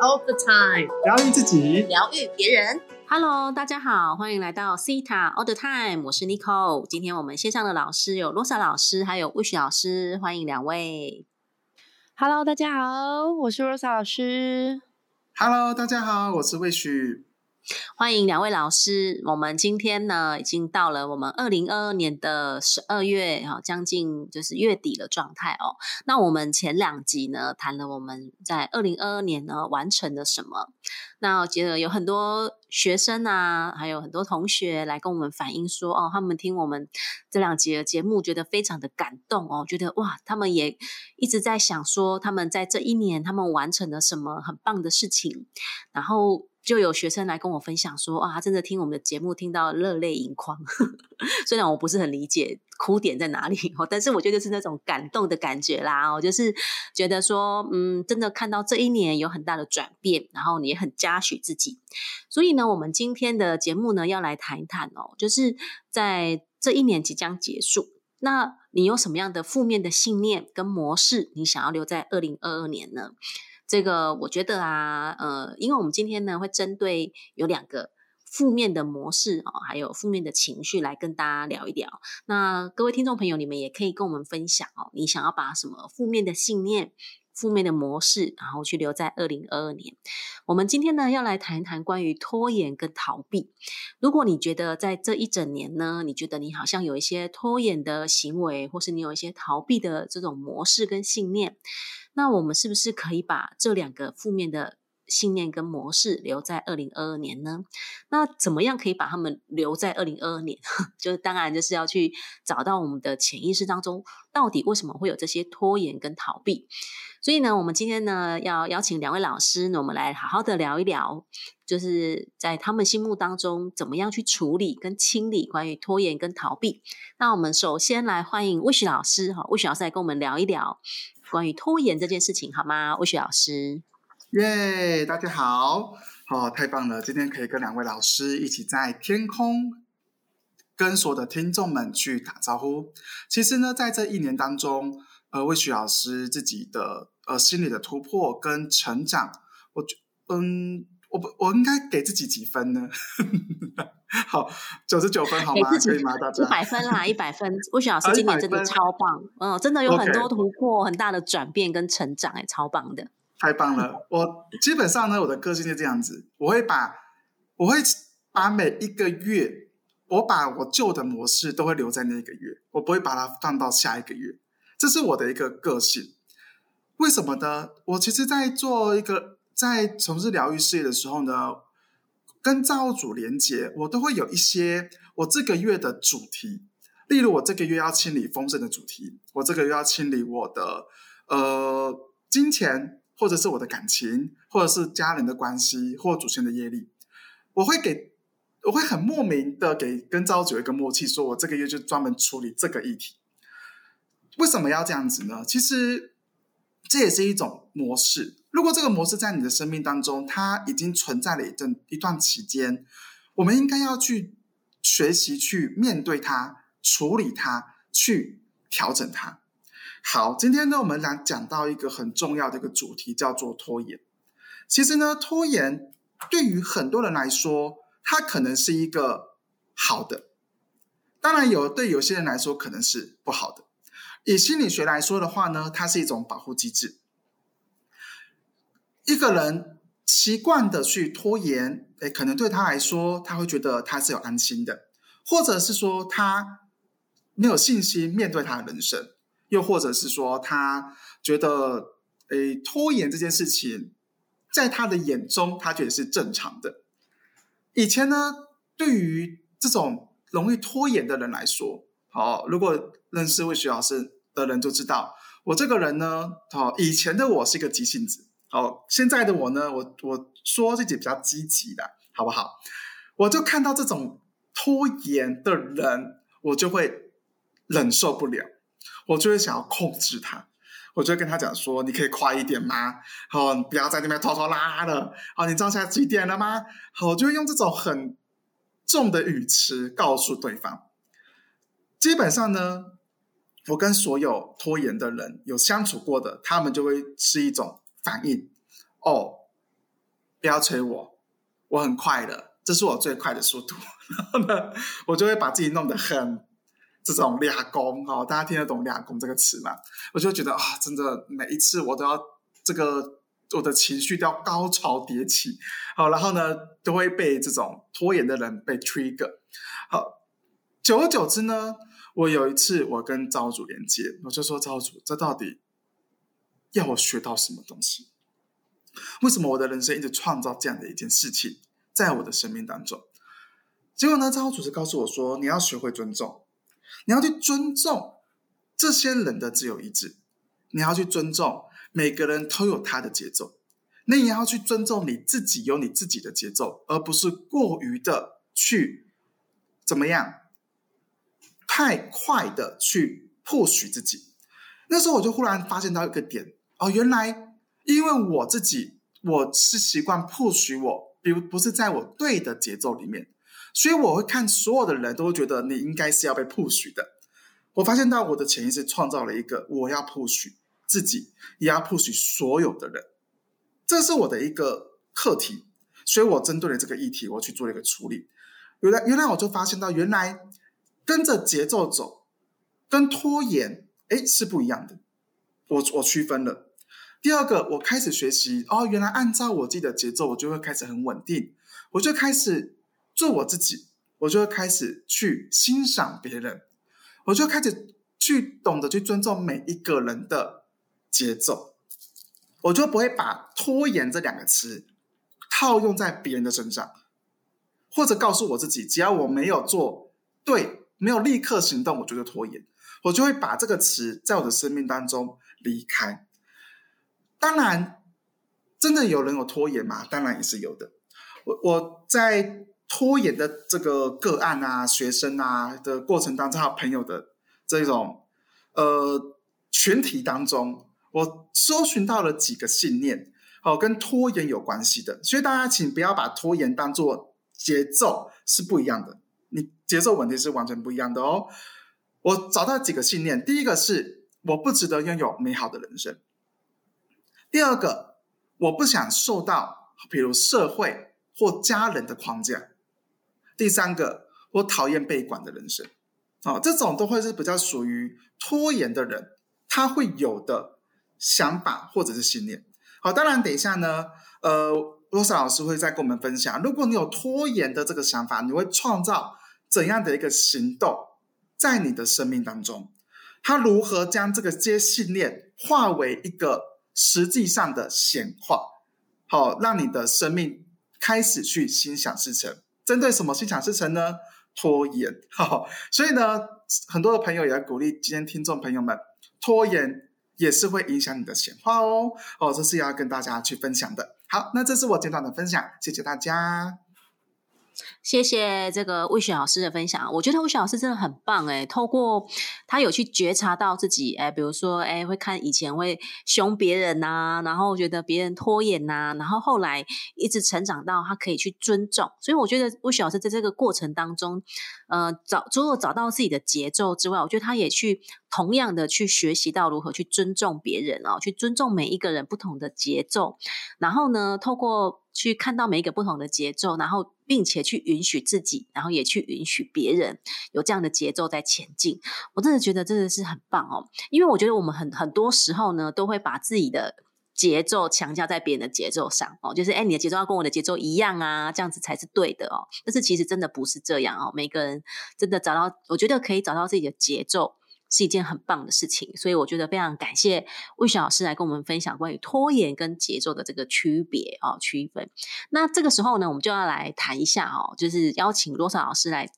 all the time，疗愈自己，疗愈别人。Hello，大家好，欢迎来到 Cita All the Time，我是 Nicole。今天我们线上的老师有 Rosa 老师，还有 Wish 老师，欢迎两位。Hello，大家好，我是 Rosa 老师。Hello，大家好，我是魏旭。欢迎两位老师。我们今天呢，已经到了我们二零二二年的十二月，哈，将近就是月底的状态哦。那我们前两集呢，谈了我们在二零二二年呢完成了什么。那我觉得有很多学生啊，还有很多同学来跟我们反映说，哦，他们听我们这两集的节目，觉得非常的感动哦，觉得哇，他们也一直在想说，他们在这一年他们完成了什么很棒的事情，然后。就有学生来跟我分享说，啊，他真的听我们的节目听到热泪盈眶。虽然我不是很理解哭点在哪里，但是我觉得是那种感动的感觉啦哦，就是觉得说，嗯，真的看到这一年有很大的转变，然后你也很嘉许自己。所以呢，我们今天的节目呢，要来谈一谈哦，就是在这一年即将结束，那你有什么样的负面的信念跟模式，你想要留在二零二二年呢？这个我觉得啊，呃，因为我们今天呢会针对有两个负面的模式哦，还有负面的情绪来跟大家聊一聊。那各位听众朋友，你们也可以跟我们分享哦，你想要把什么负面的信念、负面的模式，然后去留在二零二二年。我们今天呢要来谈一谈关于拖延跟逃避。如果你觉得在这一整年呢，你觉得你好像有一些拖延的行为，或是你有一些逃避的这种模式跟信念。那我们是不是可以把这两个负面的信念跟模式留在二零二二年呢？那怎么样可以把他们留在二零二二年？就是当然就是要去找到我们的潜意识当中，到底为什么会有这些拖延跟逃避？所以呢，我们今天呢要邀请两位老师呢，我们来好好的聊一聊，就是在他们心目当中怎么样去处理跟清理关于拖延跟逃避。那我们首先来欢迎魏许老师哈，魏许老师来跟我们聊一聊。关于拖延这件事情，好吗？魏雪老师，耶，大家好，哦，太棒了！今天可以跟两位老师一起在天空跟所有的听众们去打招呼。其实呢，在这一年当中，呃，魏雪老师自己的呃心理的突破跟成长，我觉嗯，我不，我应该给自己几分呢？好，九十九分好吗？可以吗？大家一百分啦，一百分。魏雪老师今年真的超棒，嗯，真的有很多突破，很大的转变跟成长，哎，超棒的。太棒了！我基本上呢，我的个性就这样子，我会把我会把每一个月，我把我旧的模式都会留在那一个月，我不会把它放到下一个月，这是我的一个个性。为什么呢？我其实，在做一个在从事疗愈事业的时候呢，跟造物主连接，我都会有一些我这个月的主题。例如，我这个月要清理丰盛的主题，我这个月要清理我的呃金钱。或者是我的感情，或者是家人的关系，或祖先的业力，我会给，我会很莫名的给跟造物主一个默契，说我这个月就专门处理这个议题。为什么要这样子呢？其实这也是一种模式。如果这个模式在你的生命当中，它已经存在了一段一段期间，我们应该要去学习去面对它，处理它，去调整它。好，今天呢，我们来讲到一个很重要的一个主题，叫做拖延。其实呢，拖延对于很多人来说，它可能是一个好的，当然有对有些人来说可能是不好的。以心理学来说的话呢，它是一种保护机制。一个人习惯的去拖延，诶，可能对他来说，他会觉得他是有安心的，或者是说他没有信心面对他的人生。又或者是说，他觉得，诶，拖延这件事情，在他的眼中，他觉得是正常的。以前呢，对于这种容易拖延的人来说，好，如果认识魏徐老师的人就知道，我这个人呢，好，以前的我是一个急性子，哦，现在的我呢，我我说自己比较积极的，好不好？我就看到这种拖延的人，我就会忍受不了。我就会想要控制他，我就跟他讲说：“你可以快一点吗？好，你不要在那边拖拖拉拉的。好，你知道现在几点了吗？好，我就会用这种很重的语词告诉对方。基本上呢，我跟所有拖延的人有相处过的，他们就会是一种反应。哦，不要催我，我很快的，这是我最快的速度。然后呢，我就会把自己弄得很这种俩工哦，大家听得懂“俩工”这个词吗？我就觉得啊，真的每一次我都要这个我的情绪都要高潮迭起，好，然后呢都会被这种拖延的人被 trigger。好，久而久之呢，我有一次我跟招主连接，我就说招主，这到底要我学到什么东西？为什么我的人生一直创造这样的一件事情在我的生命当中？结果呢，招主是告诉我说，你要学会尊重。你要去尊重这些人的自由意志，你要去尊重每个人都有他的节奏，那也要去尊重你自己有你自己的节奏，而不是过于的去怎么样，太快的去迫许自己。那时候我就忽然发现到一个点哦，原来因为我自己我是习惯 push 我，比如不是在我对的节奏里面。所以我会看所有的人都会觉得你应该是要被 push 的。我发现到我的潜意识创造了一个我要 push 自己，也要 push 所有的人，这是我的一个课题。所以我针对了这个议题，我去做了一个处理。原来原来我就发现到，原来跟着节奏走，跟拖延哎是不一样的。我我区分了。第二个，我开始学习哦，原来按照我自己的节奏，我就会开始很稳定，我就开始。做我自己，我就会开始去欣赏别人，我就开始去懂得去尊重每一个人的节奏，我就不会把拖延这两个词套用在别人的身上，或者告诉我自己，只要我没有做对，没有立刻行动，我就拖延，我就会把这个词在我的生命当中离开。当然，真的有人有拖延吗？当然也是有的。我我在。拖延的这个个案啊，学生啊的过程当中，还有朋友的这种呃群体当中，我搜寻到了几个信念，哦，跟拖延有关系的。所以大家请不要把拖延当做节奏是不一样的，你节奏稳定是完全不一样的哦。我找到几个信念，第一个是我不值得拥有美好的人生，第二个我不想受到比如社会或家人的框架。第三个，我讨厌被管的人生，啊，这种都会是比较属于拖延的人，他会有的想法或者是信念。好，当然，等一下呢，呃，罗莎老师会再跟我们分享，如果你有拖延的这个想法，你会创造怎样的一个行动在你的生命当中？他如何将这个接信念化为一个实际上的显化？好，让你的生命开始去心想事成。针对什么心想事成呢？拖延，哈，所以呢，很多的朋友也要鼓励今天听众朋友们，拖延也是会影响你的显化哦，哦，这是要跟大家去分享的。好，那这是我简短的分享，谢谢大家。谢谢这个魏雪老师的分享，我觉得魏雪老师真的很棒哎，透过他有去觉察到自己哎，比如说哎，会看以前会凶别人呐，然后觉得别人拖延呐，然后后来一直成长到他可以去尊重，所以我觉得魏雪老师在这个过程当中，呃，找除了找到自己的节奏之外，我觉得他也去同样的去学习到如何去尊重别人哦，去尊重每一个人不同的节奏，然后呢，透过。去看到每一个不同的节奏，然后并且去允许自己，然后也去允许别人有这样的节奏在前进。我真的觉得真的是很棒哦，因为我觉得我们很很多时候呢，都会把自己的节奏强加在别人的节奏上哦，就是哎，你的节奏要跟我的节奏一样啊，这样子才是对的哦。但是其实真的不是这样哦，每个人真的找到，我觉得可以找到自己的节奏。是一件很棒的事情，所以我觉得非常感谢魏雪老师来跟我们分享关于拖延跟节奏的这个区别哦区分。那这个时候呢，我们就要来谈一下哦，就是邀请罗莎老师来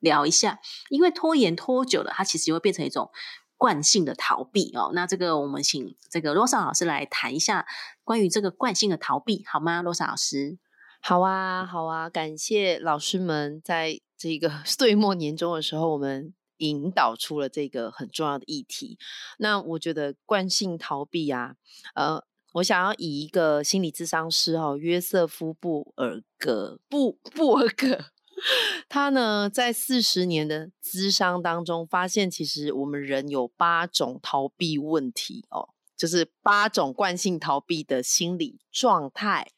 聊一下，因为拖延拖久了，它其实会变成一种惯性的逃避哦。那这个我们请这个罗莎老师来谈一下关于这个惯性的逃避，好吗？罗莎老师，好啊，好啊，感谢老师们在这个 岁末年终的时候，我们。引导出了这个很重要的议题。那我觉得惯性逃避啊，呃，我想要以一个心理咨商师哦，约瑟夫布尔格布布尔格，他呢在四十年的咨商当中，发现其实我们人有八种逃避问题哦，就是八种惯性逃避的心理状态。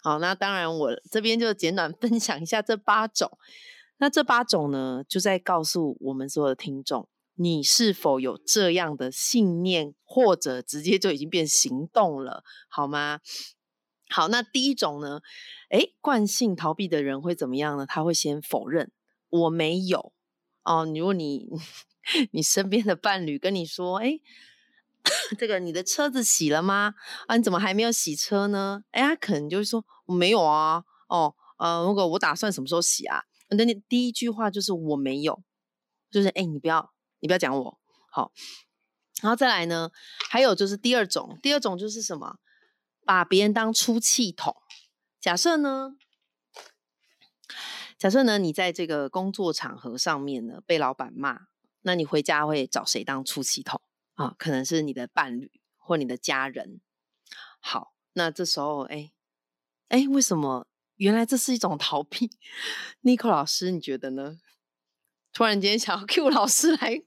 好，那当然我这边就简短分享一下这八种。那这八种呢，就在告诉我们所有的听众，你是否有这样的信念，或者直接就已经变行动了，好吗？好，那第一种呢，诶，惯性逃避的人会怎么样呢？他会先否认我没有哦。如果你 你身边的伴侣跟你说，诶，这个你的车子洗了吗？啊，你怎么还没有洗车呢？哎，他可能就会说我没有啊。哦，呃，如果我打算什么时候洗啊？那你第一句话就是我没有，就是哎，你不要，你不要讲我好，然后再来呢，还有就是第二种，第二种就是什么，把别人当出气筒。假设呢，假设呢，你在这个工作场合上面呢被老板骂，那你回家会找谁当出气筒啊？可能是你的伴侣或你的家人。好，那这时候哎哎，为什么？原来这是一种逃避，Nico 老师，你觉得呢？突然间想要 Q 老师来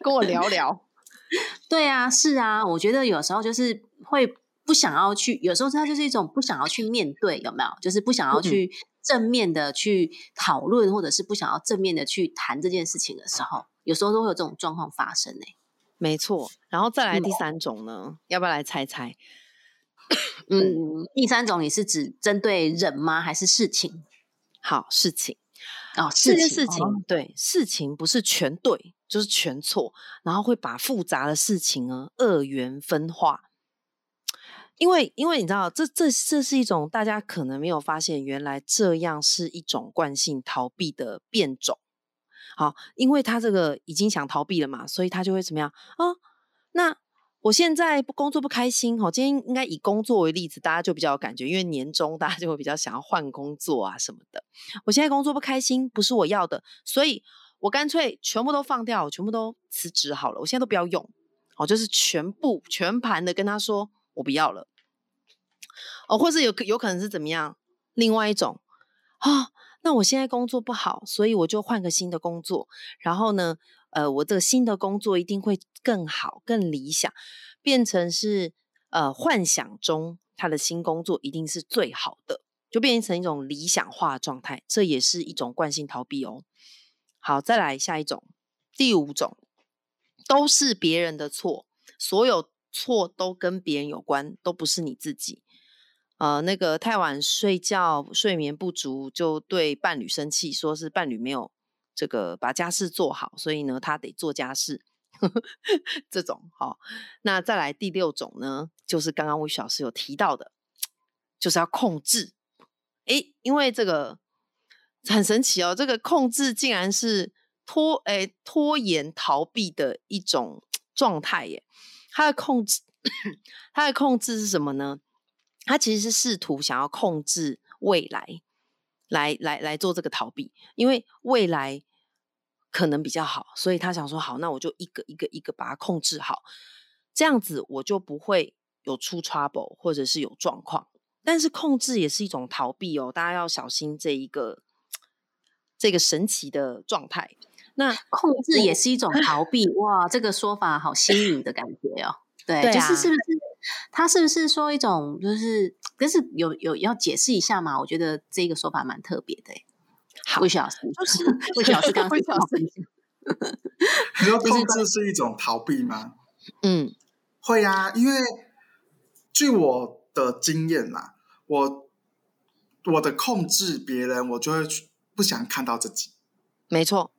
跟我聊聊。对啊，是啊，我觉得有时候就是会不想要去，有时候它就是一种不想要去面对，有没有？就是不想要去正面的去讨论，或者是不想要正面的去谈这件事情的时候，有时候都会有这种状况发生呢。没错，然后再来第三种呢，要不要来猜猜？嗯，第三种你是指针对人吗？还是事情？好，事情哦，这件事情对事情不是全对，就是全错，然后会把复杂的事情呢二元分化。因为，因为你知道，这这这是一种大家可能没有发现，原来这样是一种惯性逃避的变种。好，因为他这个已经想逃避了嘛，所以他就会怎么样啊？那。我现在不工作不开心哦，今天应该以工作为例子，大家就比较有感觉，因为年终大家就会比较想要换工作啊什么的。我现在工作不开心，不是我要的，所以我干脆全部都放掉，全部都辞职好了，我现在都不要用，哦，就是全部全盘的跟他说我不要了，哦，或是有有可能是怎么样？另外一种啊，那我现在工作不好，所以我就换个新的工作，然后呢？呃，我这个新的工作一定会更好、更理想，变成是呃幻想中他的新工作一定是最好的，就变成一种理想化状态，这也是一种惯性逃避哦。好，再来下一种，第五种，都是别人的错，所有错都跟别人有关，都不是你自己。呃，那个太晚睡觉、睡眠不足，就对伴侣生气，说是伴侣没有。这个把家事做好，所以呢，他得做家事。这种好，那再来第六种呢，就是刚刚魏老师有提到的，就是要控制。诶，因为这个很神奇哦，这个控制竟然是拖诶拖延逃避的一种状态耶。他的控制，他的控制是什么呢？他其实是试图想要控制未来，来来来做这个逃避，因为未来。可能比较好，所以他想说好，那我就一个一个一个把它控制好，这样子我就不会有出 trouble 或者是有状况。但是控制也是一种逃避哦，大家要小心这一个这个神奇的状态。那 控制也是一种逃避，哇，这个说法好新颖的感觉哦。对，就是是不是他是不是说一种就是，但是有有要解释一下嘛？我觉得这个说法蛮特别的。魏小师就是魏小师，刚魏小师，你说控制是一种逃避吗？嗯，会啊，因为据我的经验啦，我我的控制别人，我就会不想看到自己。没错，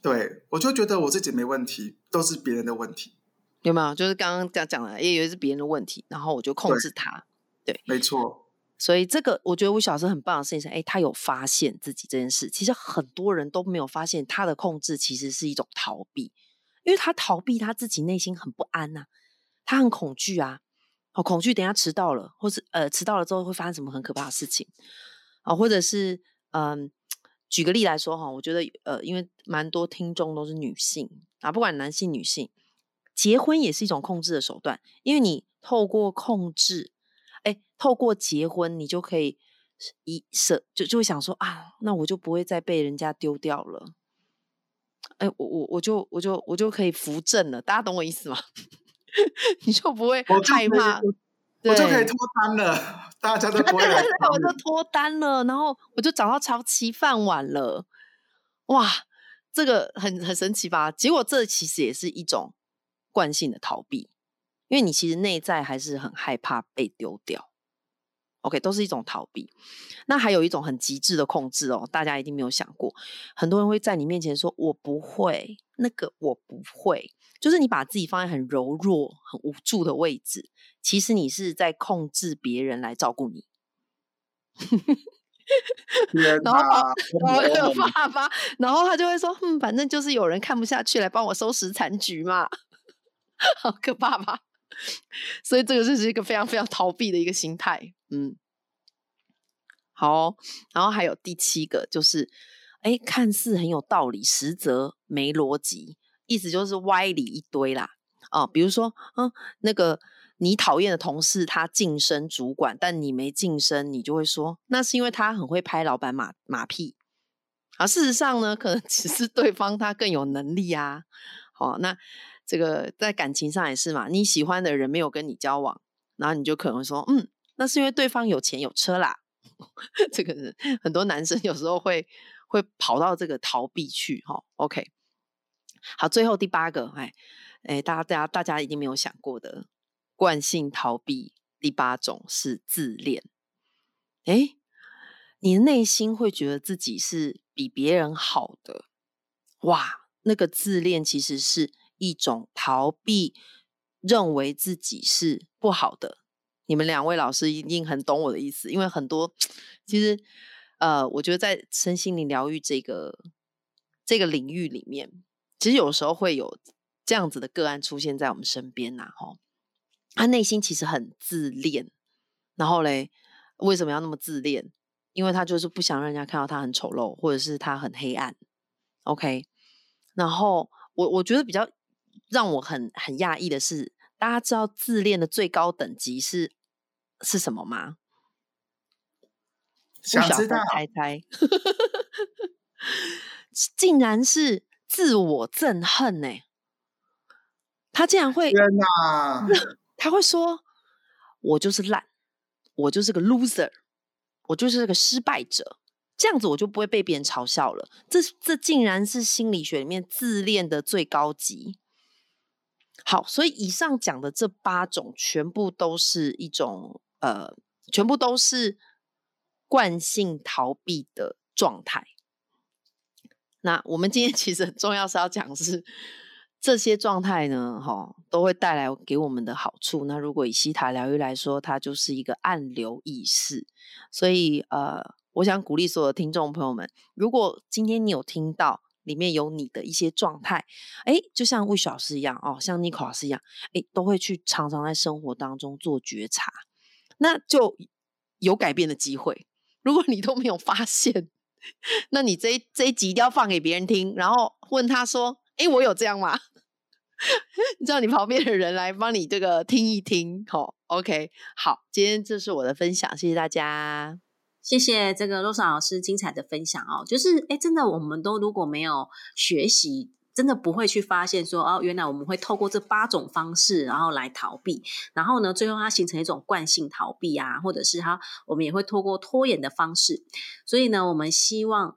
对我就觉得我自己没问题，都是别人的问题。有没有？就是刚刚讲讲了，也以为是别人的问题，然后我就控制他。对，没错。所以这个我觉得吴小师很棒的事情是，哎，他有发现自己这件事。其实很多人都没有发现，他的控制其实是一种逃避，因为他逃避他自己内心很不安呐，他很恐惧啊，好恐惧，等下迟到了，或是呃迟到了之后会发生什么很可怕的事情啊，或者是嗯，举个例来说哈，我觉得呃，因为蛮多听众都是女性啊，不管男性女性，结婚也是一种控制的手段，因为你透过控制。哎，透过结婚，你就可以一舍就就会想说啊，那我就不会再被人家丢掉了。哎，我我我就我就我就可以扶正了，大家懂我意思吗？你就不会害怕。我就可以脱单了，大家 都不会来找我就。脱单了，然后我就找到长期饭碗了，哇，这个很很神奇吧？结果这其实也是一种惯性的逃避，因为你其实内在还是很害怕被丢掉。OK，都是一种逃避。那还有一种很极致的控制哦，大家一定没有想过，很多人会在你面前说“我不会”，那个我不会，就是你把自己放在很柔弱、很无助的位置，其实你是在控制别人来照顾你。然后我爸爸，然后他就会说：“嗯，反正就是有人看不下去，来帮我收拾残局嘛。”好可怕吧？所以这个就是一个非常非常逃避的一个心态。嗯，好、然后还有第七个就是，哎，看似很有道理，实则没逻辑，意思就是歪理一堆啦。哦，比如说，嗯，那个你讨厌的同事他晋升主管，但你没晋升，你就会说那是因为他很会拍老板马马屁。啊，事实上呢，可能只是对方他更有能力啊。好、那这个在感情上也是嘛，你喜欢的人没有跟你交往，然后你就可能说，嗯，那是因为对方有钱有车啦。这个是很多男生有时候会会跑到这个逃避去哈、OK，好，最后第八个，哎哎，大家大家大家一定没有想过的惯性逃避，第八种是自恋。哎，你的内心会觉得自己是比别人好的，哇，那个自恋其实是一种逃避，认为自己是不好的。你们两位老师一定很懂我的意思，因为很多其实呃，我觉得在身心灵疗愈这个这个领域里面，其实有时候会有这样子的个案出现在我们身边呐、哈，他内心其实很自恋，然后嘞，为什么要那么自恋？因为他就是不想让人家看到他很丑陋，或者是他很黑暗。OK，然后我我觉得比较让我很很讶异的是，大家知道自恋的最高等级是是什么吗？想知道猜猜，竟然是自我憎恨呢、他竟然会天哪，他会说：“我就是烂，我就是个 loser，我就是个失败者。”这样子我就不会被别人嘲笑了。这这竟然是心理学里面自恋的最高级。好，所以以上讲的这八种，全部都是一种呃，全部都是惯性逃避的状态。那我们今天其实很重要是要讲是这些状态呢，哈，都会带来给我们的好处。那如果以西塔疗愈来说，它就是一个暗流意识。所以呃，我想鼓励所有听众朋友们，如果今天你有听到里面有你的一些状态，哎，就像魏老师一样哦，像妮可老师一样，哎，都会去常常在生活当中做觉察，那就有改变的机会。如果你都没有发现，那你这一这一集一定要放给别人听，然后问他说：“哎，我有这样吗？” 你知道你旁边的人来帮你这个听一听，好、OK，好，今天这是我的分享，谢谢大家。谢谢这个洛莎老师精彩的分享哦，就是哎，真的我们都如果没有学习，真的不会去发现说哦，原来我们会透过这八种方式，然后来逃避，然后呢，最后它形成一种惯性逃避啊，或者是它我们也会透过拖延的方式，所以呢，我们希望。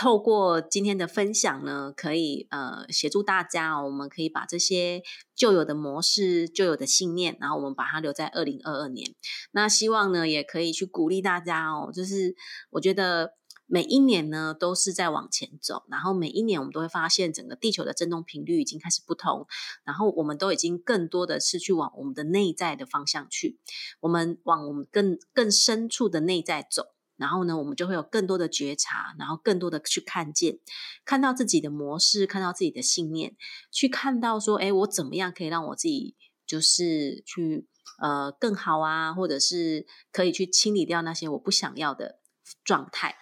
透过今天的分享呢，可以呃协助大家、哦，我们可以把这些旧有的模式、旧有的信念，然后我们把它留在二零二二年。那希望呢，也可以去鼓励大家哦。就是我觉得每一年呢都是在往前走，然后每一年我们都会发现整个地球的振动频率已经开始不同，然后我们都已经更多的是去往我们的内在的方向去，我们往我们更更深处的内在走。然后呢，我们就会有更多的觉察，然后更多的去看见，看到自己的模式，看到自己的信念，去看到说，哎，我怎么样可以让我自己就是去呃更好啊，或者是可以去清理掉那些我不想要的状态。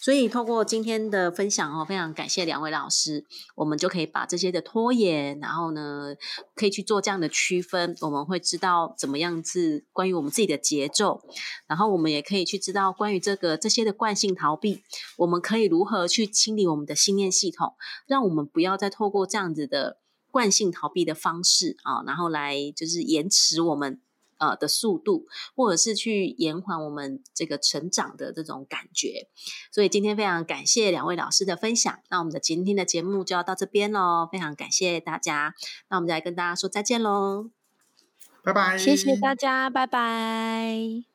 所以，透过今天的分享哦，非常感谢两位老师，我们就可以把这些的拖延，然后呢，可以去做这样的区分，我们会知道怎么样子关于我们自己的节奏，然后我们也可以去知道关于这个这些的惯性逃避，我们可以如何去清理我们的信念系统，让我们不要再透过这样子的惯性逃避的方式啊，然后来就是延迟我们。呃的速度，或者是去延缓我们这个成长的这种感觉。所以今天非常感谢两位老师的分享，那我们的今天的节目就要到这边喽，非常感谢大家，那我们再跟大家说再见喽。拜拜，谢谢大家，拜拜。